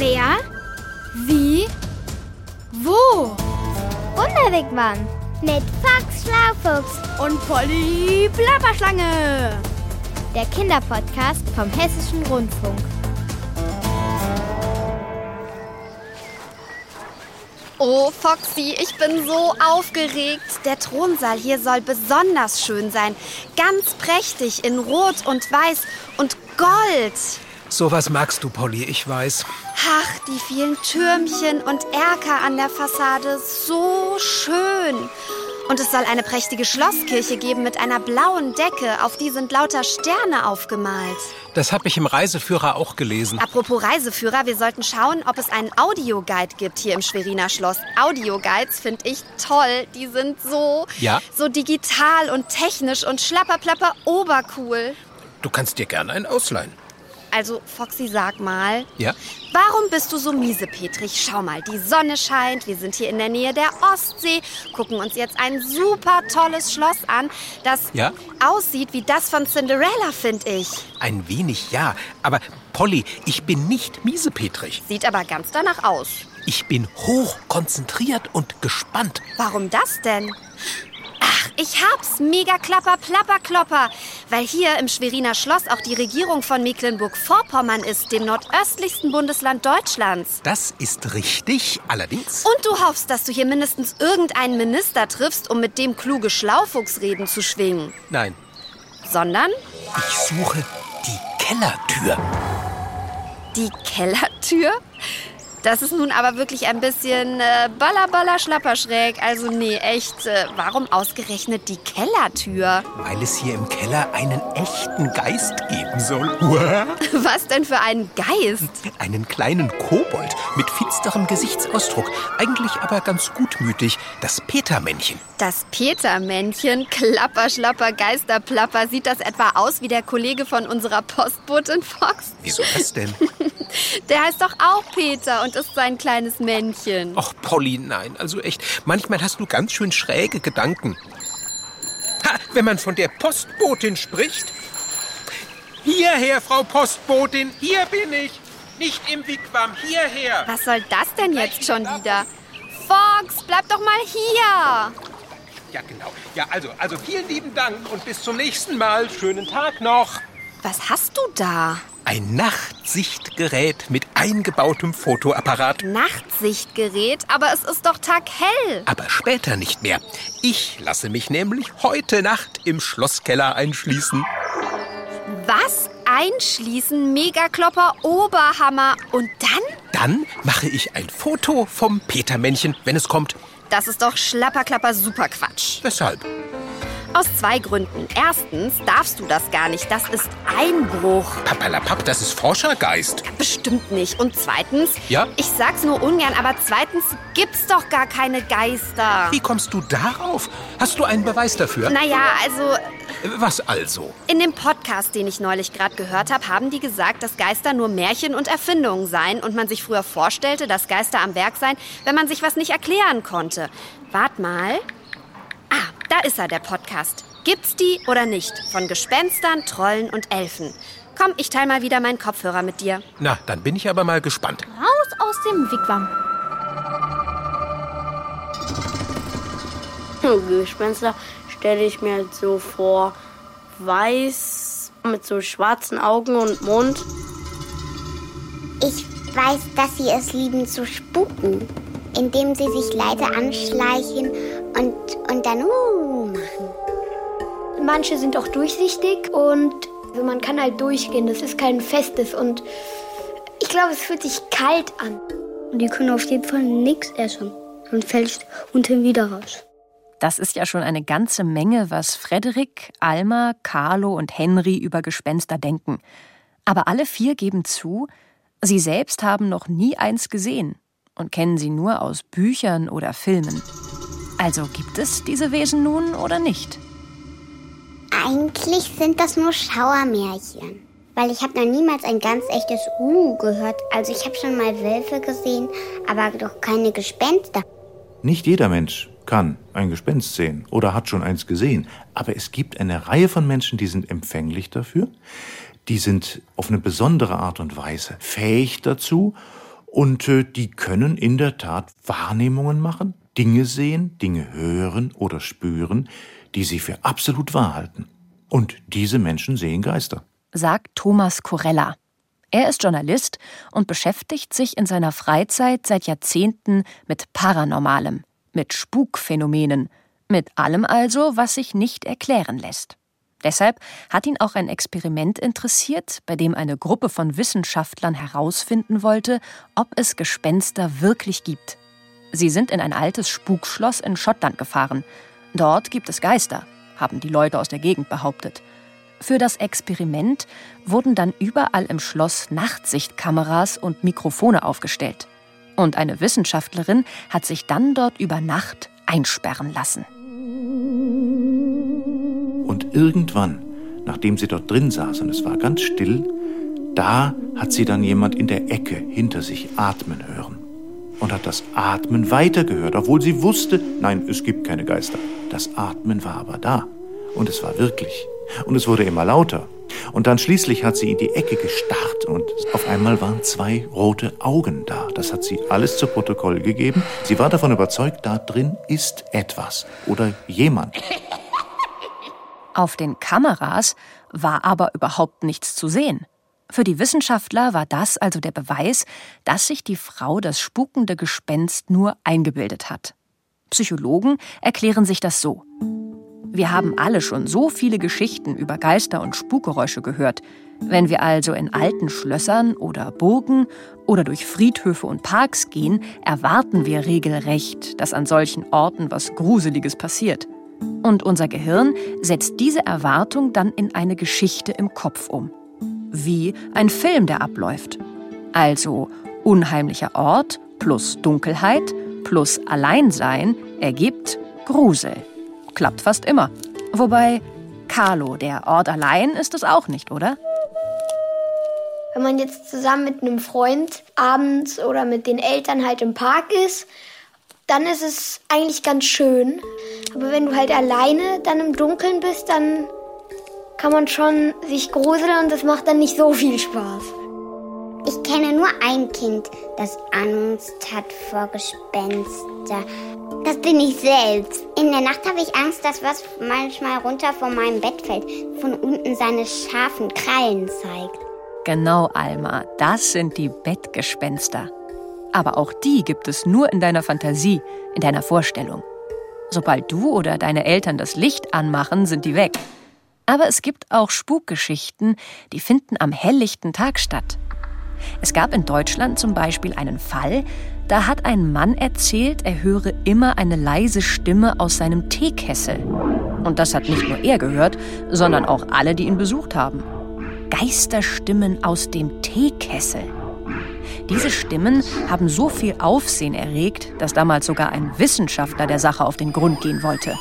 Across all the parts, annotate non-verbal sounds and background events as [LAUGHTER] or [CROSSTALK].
Wer? Wie? Wo? Wunderwegmann mit Fox Schlaufuchs Und Polly Plapperschlange. der Kinderpodcast vom Hessischen Rundfunk. Oh, Foxy, ich bin so aufgeregt. Der Thronsaal hier soll besonders schön sein. Ganz prächtig in Rot und Weiß und Gold. Sowas magst du, Polly, ich weiß. Ach, die vielen Türmchen und Erker an der Fassade. So schön. Und es soll eine prächtige Schlosskirche geben mit einer blauen Decke. Auf die sind lauter Sterne aufgemalt. Das habe ich im Reiseführer auch gelesen. Apropos Reiseführer, wir sollten schauen, ob es einen Audioguide gibt hier im Schweriner Schloss. Audioguides finde ich toll. Die sind so, Ja? so digital und technisch und schlapperplapper obercool. Du kannst dir gerne einen ausleihen. Also, Foxy, sag mal, Ja? warum bist du so miesepetrig? Schau mal, die Sonne scheint, wir sind hier in der Nähe der Ostsee, gucken uns jetzt ein super tolles Schloss an, das Ja? aussieht wie das von Cinderella, finde ich. Ein wenig ja. Aber Polly, ich bin nicht miesepetrig. Sieht aber ganz danach aus. Ich bin hoch konzentriert und gespannt. Warum das denn? Ach, ich hab's. Mega klapper, plapper, klopper. Weil hier im Schweriner Schloss auch die Regierung von Mecklenburg-Vorpommern ist, dem nordöstlichsten Bundesland Deutschlands. Das ist richtig, allerdings. Und du hoffst, dass du hier mindestens irgendeinen Minister triffst, um mit dem kluge Schlaufuchsreden zu schwingen. Nein, Sondern ich suche die Kellertür. die Kellertür? Das ist nun aber wirklich ein bisschen äh, baller, baller, schlapperschräg. Also nee, echt, äh, warum ausgerechnet die Kellertür? Weil es hier im Keller einen echten Geist geben soll. [LAUGHS] Was denn für ein Geist? Einen kleinen Kobold mit finsterem Gesichtsausdruck. Eigentlich aber ganz gutmütig. Das Petermännchen. Das Petermännchen, Klapper, Schlapper, Geisterplapper, sieht das etwa aus wie der Kollege von unserer Postbotin Fox? Wieso das denn? [LAUGHS] Der heißt doch auch Peter und ist sein kleines Männchen. Och, Polly, nein. Also echt, manchmal hast du ganz schön schräge Gedanken. Ha, wenn man von der Postbotin spricht. Hierher, Frau Postbotin, hier bin ich. Nicht im Wigwam, hierher. Was soll das denn jetzt schon wieder? Fox, bleib doch mal hier! Ja, genau. Ja, also, also vielen lieben Dank und bis zum nächsten Mal. Schönen Tag noch. Was hast du da? Ein Nachtsichtgerät mit eingebautem Fotoapparat. Nachtsichtgerät, aber es ist doch taghell. Aber später nicht mehr. Ich lasse mich nämlich heute Nacht im Schlosskeller einschließen. Was? Einschließen, Megaklopper, Oberhammer und dann? Dann mache ich ein Foto vom Petermännchen, wenn es kommt. Das ist doch Schlapperklapper Superquatsch. Weshalb? Aus zwei Gründen. Erstens darfst du das gar nicht. Das ist Einbruch. Papalapap, das ist Forschergeist. Bestimmt nicht. Und zweitens, Ja? ich sag's nur ungern, aber zweitens gibt's doch gar keine Geister. Wie kommst du darauf? Hast du einen Beweis dafür? Naja, also Äh, Was also? in dem Podcast, den ich neulich gerade gehört habe, haben die gesagt, dass Geister nur Märchen und Erfindungen seien und man sich früher vorstellte, dass Geister am Werk seien, wenn man sich was nicht erklären konnte. Wart mal. Da ist er, der Podcast. Gibt's die oder nicht? Von Gespenstern, Trollen und Elfen. Komm, ich teile mal wieder meinen Kopfhörer mit dir. Na, dann bin ich aber mal gespannt. Raus aus dem Wigwam. Gespenster stelle ich mir halt so vor, weiß mit so schwarzen Augen und Mund. Ich weiß, dass sie es lieben zu spuken, indem sie sich leise anschleichen und, und dann uh machen. Manche sind auch durchsichtig und also man kann halt durchgehen. Das ist kein festes und ich glaube, es fühlt sich kalt an. Und die können auf jeden Fall nichts essen. Sonst fällst unten wieder raus. Das ist ja schon eine ganze Menge, was Frederik, Alma, Carlo und Henry über Gespenster denken. Aber alle vier geben zu, sie selbst haben noch nie eins gesehen und kennen sie nur aus Büchern oder Filmen. Also gibt es diese Wesen nun oder nicht? Eigentlich sind das nur Schauermärchen. Weil ich habe noch niemals ein ganz echtes Uh gehört. Also ich habe schon mal Wölfe gesehen, aber doch keine Gespenster. Nicht jeder Mensch kann ein Gespenst sehen oder hat schon eins gesehen, aber es gibt eine Reihe von Menschen, die sind empfänglich dafür, die sind auf eine besondere Art und Weise fähig dazu Und äh, die können in der Tat Wahrnehmungen machen, Dinge sehen, Dinge hören oder spüren, die sie für absolut wahr halten. Und diese Menschen sehen Geister. Sagt Thomas Corella. Er ist Journalist und beschäftigt sich in seiner Freizeit seit Jahrzehnten mit Paranormalem, mit Spukphänomenen, mit allem also, was sich nicht erklären lässt. Deshalb hat ihn auch ein Experiment interessiert, bei dem eine Gruppe von Wissenschaftlern herausfinden wollte, ob es Gespenster wirklich gibt. Sie sind in ein altes Spukschloss in Schottland gefahren. Dort gibt es Geister, haben die Leute aus der Gegend behauptet. Für das Experiment wurden dann überall im Schloss Nachtsichtkameras und Mikrofone aufgestellt. Und eine Wissenschaftlerin hat sich dann dort über Nacht einsperren lassen. Und irgendwann, nachdem sie dort drin saß und es war ganz still, da hat sie dann jemand in der Ecke hinter sich atmen hören. Und hat das Atmen weitergehört, obwohl sie wusste, nein, es gibt keine Geister. Das Atmen war aber da. Und es war wirklich. Und es wurde immer lauter. Und dann schließlich hat sie in die Ecke gestarrt und auf einmal waren zwei rote Augen da. Das hat sie alles zu Protokoll gegeben. Sie war davon überzeugt, da drin ist etwas oder jemand. Auf den Kameras war aber überhaupt nichts zu sehen. Für die Wissenschaftler war das also der Beweis, dass sich die Frau das spukende Gespenst nur eingebildet hat. Psychologen erklären sich das so. Wir haben alle schon so viele Geschichten über Geister und Spukgeräusche gehört. Wenn wir also in alten Schlössern oder Burgen oder durch Friedhöfe und Parks gehen, erwarten wir regelrecht, dass an solchen Orten was Gruseliges passiert. Und unser Gehirn setzt diese Erwartung dann in eine Geschichte im Kopf um. Wie ein Film, der abläuft. Also unheimlicher Ort plus Dunkelheit plus Alleinsein ergibt Grusel. Klappt fast immer. Wobei, Carlo, der Ort allein ist es auch nicht, oder? Wenn man jetzt zusammen mit einem Freund abends oder mit den Eltern halt im Park ist, dann ist es eigentlich ganz schön. Aber wenn du halt alleine dann im Dunkeln bist, dann kann man schon sich gruseln und das macht dann nicht so viel Spaß. Ich kenne nur ein Kind, das Angst hat vor Gespenster. Das bin ich selbst. In der Nacht habe ich Angst, dass was manchmal runter von meinem Bett fällt, von unten seine scharfen Krallen zeigt. Genau, Alma, das sind die Bettgespenster. Aber auch die gibt es nur in deiner Fantasie, in deiner Vorstellung. Sobald du oder deine Eltern das Licht anmachen, sind die weg. Aber es gibt auch Spukgeschichten, die finden am helllichten Tag statt. Es gab in Deutschland zum Beispiel einen Fall, da hat ein Mann erzählt, er höre immer eine leise Stimme aus seinem Teekessel. Und das hat nicht nur er gehört, sondern auch alle, die ihn besucht haben. Geisterstimmen aus dem Teekessel. Diese Stimmen haben so viel Aufsehen erregt, dass damals sogar ein Wissenschaftler der Sache auf den Grund gehen wollte.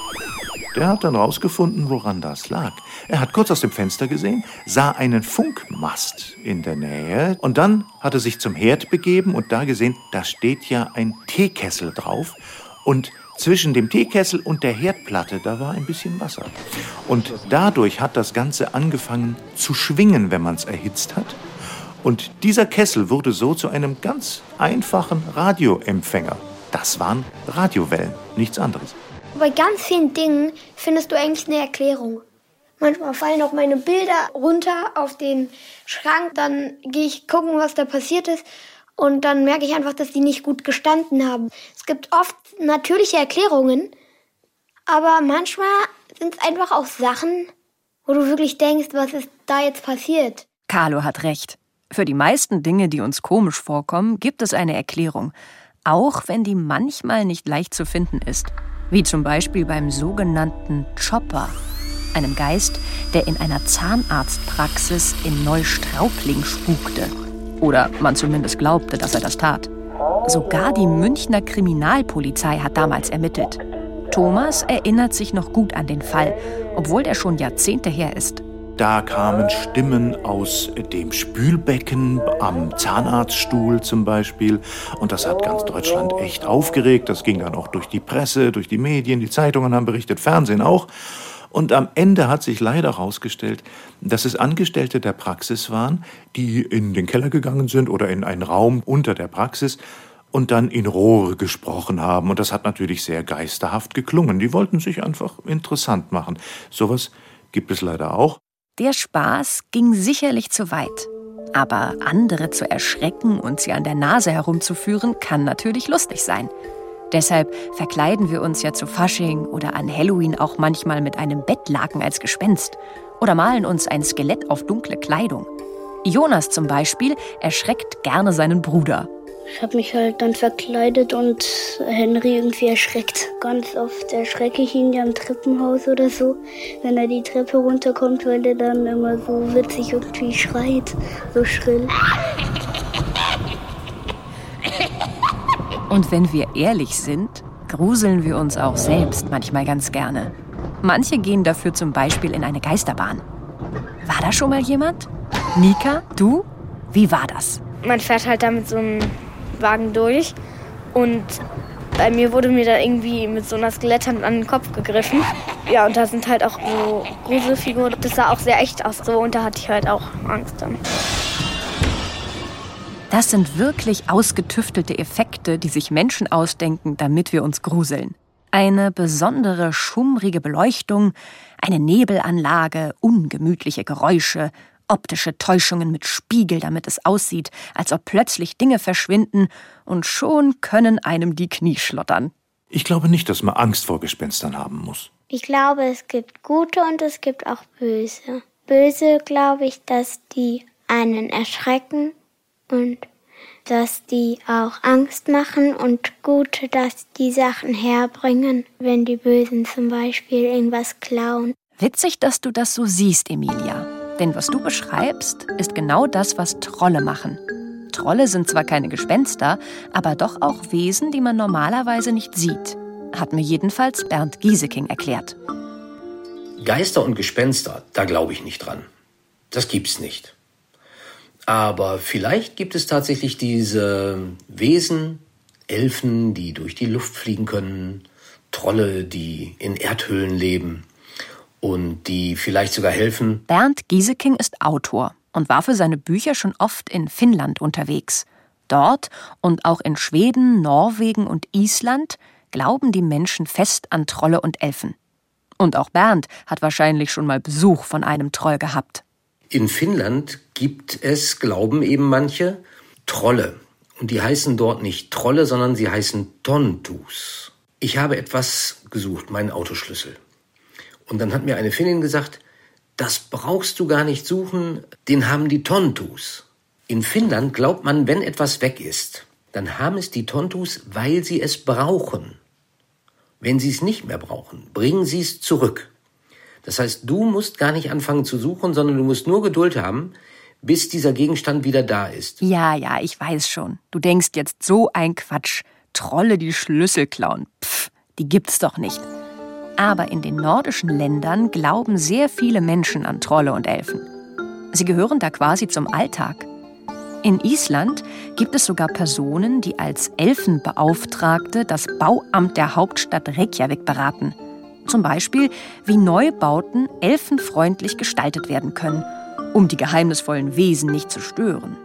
Der hat dann rausgefunden, woran das lag. Er hat kurz aus dem Fenster gesehen, sah einen Funkmast in der Nähe und dann hat er sich zum Herd begeben und da gesehen, da steht ja ein Teekessel drauf und zwischen dem Teekessel und der Herdplatte, da war ein bisschen Wasser. Und dadurch hat das Ganze angefangen zu schwingen, wenn man es erhitzt hat. Und dieser Kessel wurde so zu einem ganz einfachen Radioempfänger. Das waren Radiowellen, nichts anderes. Bei ganz vielen Dingen findest du eigentlich eine Erklärung. Manchmal fallen auch meine Bilder runter auf den Schrank, dann gehe ich gucken, was da passiert ist und dann merke ich einfach, dass die nicht gut gestanden haben. Es gibt oft natürliche Erklärungen, aber manchmal sind es einfach auch Sachen, wo du wirklich denkst, was ist da jetzt passiert. Carlo hat recht. Für die meisten Dinge, die uns komisch vorkommen, gibt es eine Erklärung, auch wenn die manchmal nicht leicht zu finden ist wie zum Beispiel beim sogenannten Chopper, einem Geist, der in einer Zahnarztpraxis in Neustraubling spukte. Oder man zumindest glaubte, dass er das tat. Sogar die Münchner Kriminalpolizei hat damals ermittelt. Thomas erinnert sich noch gut an den Fall, obwohl der schon Jahrzehnte her ist. Da kamen Stimmen aus dem Spülbecken, am Zahnarztstuhl zum Beispiel. Und das hat ganz Deutschland echt aufgeregt. Das ging dann auch durch die Presse, durch die Medien, die Zeitungen haben berichtet, Fernsehen auch. Und am Ende hat sich leider herausgestellt, dass es Angestellte der Praxis waren, die in den Keller gegangen sind oder in einen Raum unter der Praxis und dann in Rohre gesprochen haben. Und das hat natürlich sehr geisterhaft geklungen. Die wollten sich einfach interessant machen. Sowas gibt es leider auch. Der Spaß ging sicherlich zu weit. Aber andere zu erschrecken und sie an der Nase herumzuführen, kann natürlich lustig sein. Deshalb verkleiden wir uns ja zu Fasching oder an Halloween auch manchmal mit einem Bettlaken als Gespenst oder malen uns ein Skelett auf dunkle Kleidung. Jonas zum Beispiel erschreckt gerne seinen Bruder. Ich habe mich halt dann verkleidet und Henry irgendwie erschreckt. Ganz oft erschrecke ich ihn ja im Treppenhaus oder so, wenn er die Treppe runterkommt, weil er dann immer so witzig irgendwie schreit, so schrill. Und wenn wir ehrlich sind, gruseln wir uns auch selbst manchmal ganz gerne. Manche gehen dafür zum Beispiel in eine Geisterbahn. War da schon mal jemand? Nika, du? Wie war das? Man fährt halt da mit so einem Wagen durch und bei mir wurde mir da irgendwie mit so einer Skeletthand an den Kopf gegriffen. Ja, und da sind halt auch so Gruselfiguren. Das sah auch sehr echt aus so und da hatte ich halt auch Angst dann. Das sind wirklich ausgetüftelte Effekte, die sich Menschen ausdenken, damit wir uns gruseln. Eine besondere schummrige Beleuchtung, eine Nebelanlage, ungemütliche Geräusche, optische Täuschungen mit Spiegel, damit es aussieht, als ob plötzlich Dinge verschwinden, und schon können einem die Knie schlottern. Ich glaube nicht, dass man Angst vor Gespenstern haben muss. Ich glaube, es gibt gute und es gibt auch böse. Böse glaube ich, dass die einen erschrecken und dass die auch Angst machen und gute, dass die Sachen herbringen, wenn die Bösen zum Beispiel irgendwas klauen. Witzig, dass du das so siehst, Emilia. Denn was du beschreibst, ist genau das, was Trolle machen. Trolle sind zwar keine Gespenster, aber doch auch Wesen, die man normalerweise nicht sieht. Hat mir jedenfalls Bernd Gieseking erklärt. Geister und Gespenster, da glaube ich nicht dran. Das gibt's nicht. Aber vielleicht gibt es tatsächlich diese Wesen, Elfen, die durch die Luft fliegen können, Trolle, die in Erdhöhlen leben und die vielleicht sogar helfen. Bernd Gieseking ist Autor und war für seine Bücher schon oft in Finnland unterwegs. Dort und auch in Schweden, Norwegen und Island glauben die Menschen fest an Trolle und Elfen. Und auch Bernd hat wahrscheinlich schon mal Besuch von einem Troll gehabt. In Finnland gibt es, glauben eben manche, Trolle. Und die heißen dort nicht Trolle, sondern sie heißen Tontus. Ich habe etwas gesucht, meinen Autoschlüssel. Und dann hat mir eine Finnin gesagt, das brauchst du gar nicht suchen, den haben die Tontus. In Finnland glaubt man, wenn etwas weg ist, dann haben es die Tontus, weil sie es brauchen. Wenn sie es nicht mehr brauchen, bringen sie es zurück. Das heißt, du musst gar nicht anfangen zu suchen, sondern du musst nur Geduld haben, bis dieser Gegenstand wieder da ist. Ja, ja, ich weiß schon. Du denkst jetzt so ein Quatsch. Trolle, die Schlüssel klauen. Pff, die gibt's doch nicht. Aber in den nordischen Ländern glauben sehr viele Menschen an Trolle und Elfen. Sie gehören da quasi zum Alltag. In Island gibt es sogar Personen, die als Elfenbeauftragte das Bauamt der Hauptstadt Reykjavik beraten. Zum Beispiel, wie Neubauten elfenfreundlich gestaltet werden können, um die geheimnisvollen Wesen nicht zu stören.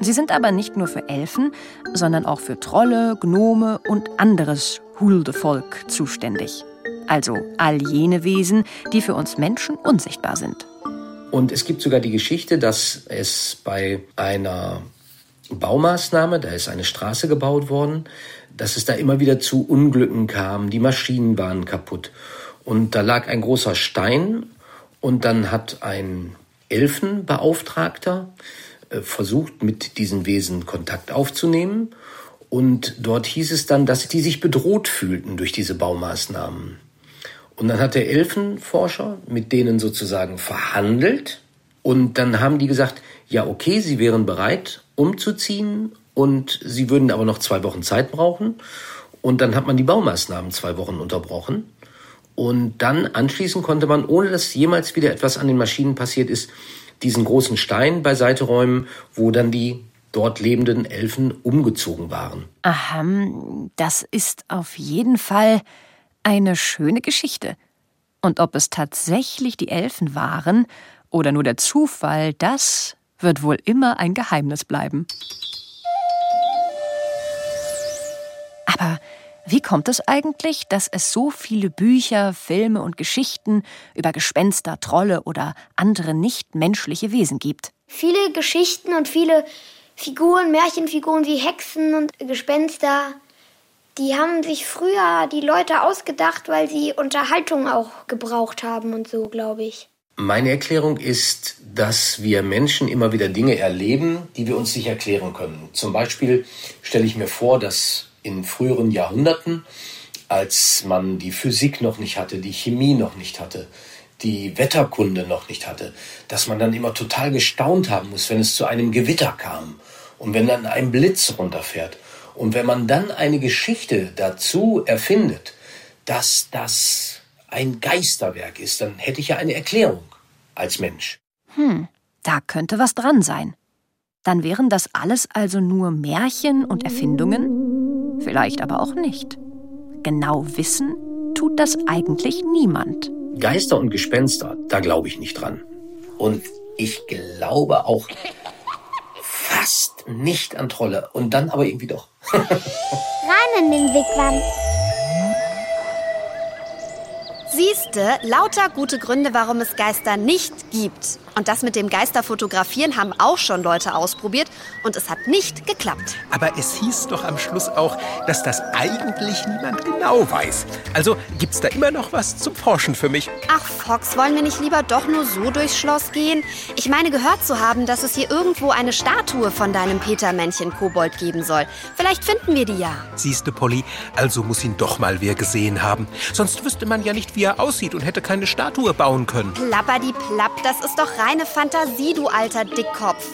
Sie sind aber nicht nur für Elfen, sondern auch für Trolle, Gnome und anderes Huldevolk zuständig. Also all jene Wesen, die für uns Menschen unsichtbar sind. Und es gibt sogar die Geschichte, dass es bei einer Baumaßnahme, da ist eine Straße gebaut worden, dass es da immer wieder zu Unglücken kam, die Maschinen waren kaputt. Und da lag ein großer Stein und dann hat ein Elfenbeauftragter äh, versucht, mit diesen Wesen Kontakt aufzunehmen. Und dort hieß es dann, dass die sich bedroht fühlten durch diese Baumaßnahmen. Und dann hat der Elfenforscher mit denen sozusagen verhandelt. Und dann haben die gesagt, ja, okay, sie wären bereit, umzuziehen und sie würden aber noch zwei Wochen Zeit brauchen. Und dann hat man die Baumaßnahmen zwei Wochen unterbrochen. Und dann anschließend konnte man, ohne dass jemals wieder etwas an den Maschinen passiert ist, diesen großen Stein beiseite räumen, wo dann die dort lebenden Elfen umgezogen waren. Aha, das ist auf jeden Fall eine schöne Geschichte. Und ob es tatsächlich die Elfen waren oder nur der Zufall, das wird wohl immer ein Geheimnis bleiben. Aber wie kommt es eigentlich, dass es so viele Bücher, Filme und Geschichten über Gespenster, Trolle oder andere nichtmenschliche Wesen gibt? Viele Geschichten und viele Figuren, Märchenfiguren wie Hexen und Gespenster, die haben sich früher die Leute ausgedacht, weil sie Unterhaltung auch gebraucht haben und so, glaube ich. Meine Erklärung ist, dass wir Menschen immer wieder Dinge erleben, die wir uns nicht erklären können. Zum Beispiel stelle ich mir vor, dass in früheren Jahrhunderten, als man die Physik noch nicht hatte, die Chemie noch nicht hatte, die Wetterkunde noch nicht hatte, dass man dann immer total gestaunt haben muss, wenn es zu einem Gewitter kam und wenn dann ein Blitz runterfährt. Und wenn man dann eine Geschichte dazu erfindet, dass das ein Geisterwerk ist, dann hätte ich ja eine Erklärung als Mensch. Hm, da könnte was dran sein. Dann wären das alles also nur Märchen und Erfindungen? Vielleicht aber auch nicht. Genau wissen tut das eigentlich niemand. Geister und Gespenster, da glaube ich nicht dran. Und ich glaube auch fast nicht an Trolle. Und dann aber irgendwie doch. Rein in den Wigwam. Siehste, lauter gute Gründe, warum es Geister nicht gibt. Und das mit dem Geisterfotografieren haben auch schon Leute ausprobiert und es hat nicht geklappt. Aber es hieß doch am Schluss auch, dass das eigentlich niemand genau weiß. Also gibt's da immer noch was zum Forschen für mich. Ach, Fox, wollen wir nicht lieber doch nur so durchs Schloss gehen? Ich meine gehört zu haben, dass es hier irgendwo eine Statue von deinem Petermännchen Kobold geben soll. Vielleicht finden wir die ja. Siehste, Polly, also muss ihn doch mal wer gesehen haben. Sonst wüsste man ja nicht, wie er aussieht und hätte keine Statue bauen können. Plapper die Plapp, das ist doch reine Fantasie, du alter Dickkopf.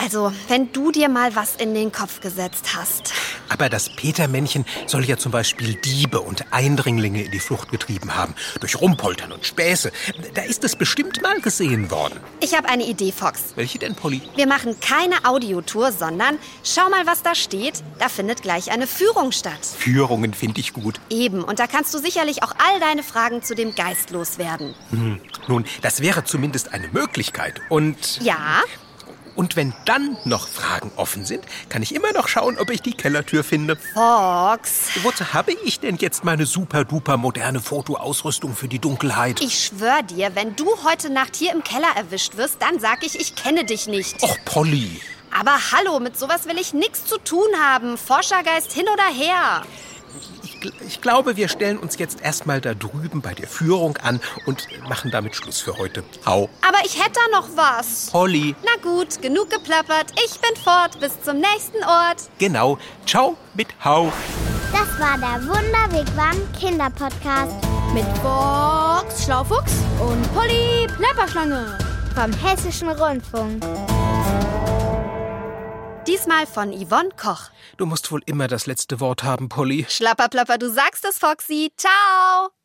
Also, wenn du dir mal was in den Kopf gesetzt hast. Aber das Petermännchen soll ja zum Beispiel Diebe und Eindringlinge in die Flucht getrieben haben. Durch Rumpoltern und Späße. Da ist es bestimmt mal gesehen worden. Ich habe eine Idee, Fox. Welche denn, Polly? Wir machen keine Audiotour, sondern schau mal, was da steht. Da findet gleich eine Führung statt. Führungen finde ich gut. Eben, und da kannst du sicherlich auch all deine Fragen zu dem Geist loswerden. Hm. Nun, das wäre zumindest eine Möglichkeit. Und. Ja? Und wenn dann noch Fragen offen sind, kann ich immer noch schauen, ob ich die Kellertür finde. Fox. Wozu habe ich denn jetzt meine super-duper moderne Fotoausrüstung für die Dunkelheit? Ich schwör dir, wenn du heute Nacht hier im Keller erwischt wirst, dann sag ich, ich kenne dich nicht. Och, Polly. Aber hallo, mit sowas will ich nichts zu tun haben. Forschergeist hin oder her. Ich, glaube, wir stellen uns jetzt erstmal da drüben bei der Führung an und machen damit Schluss für heute. Hau. Aber ich hätte da noch was. Polly. Na gut, genug geplappert. Ich bin fort. Bis zum nächsten Ort. Genau. Ciao mit Hau. Das war der Wunderwegwam Kinderpodcast Mit Fox Schlaufuchs und Polly Plapperschlange. vom Hessischen Rundfunk. Diesmal von Yvonne Koch. Du musst wohl immer das letzte Wort haben, Polly. Schlapperplapper, du sagst es, Foxy. Ciao.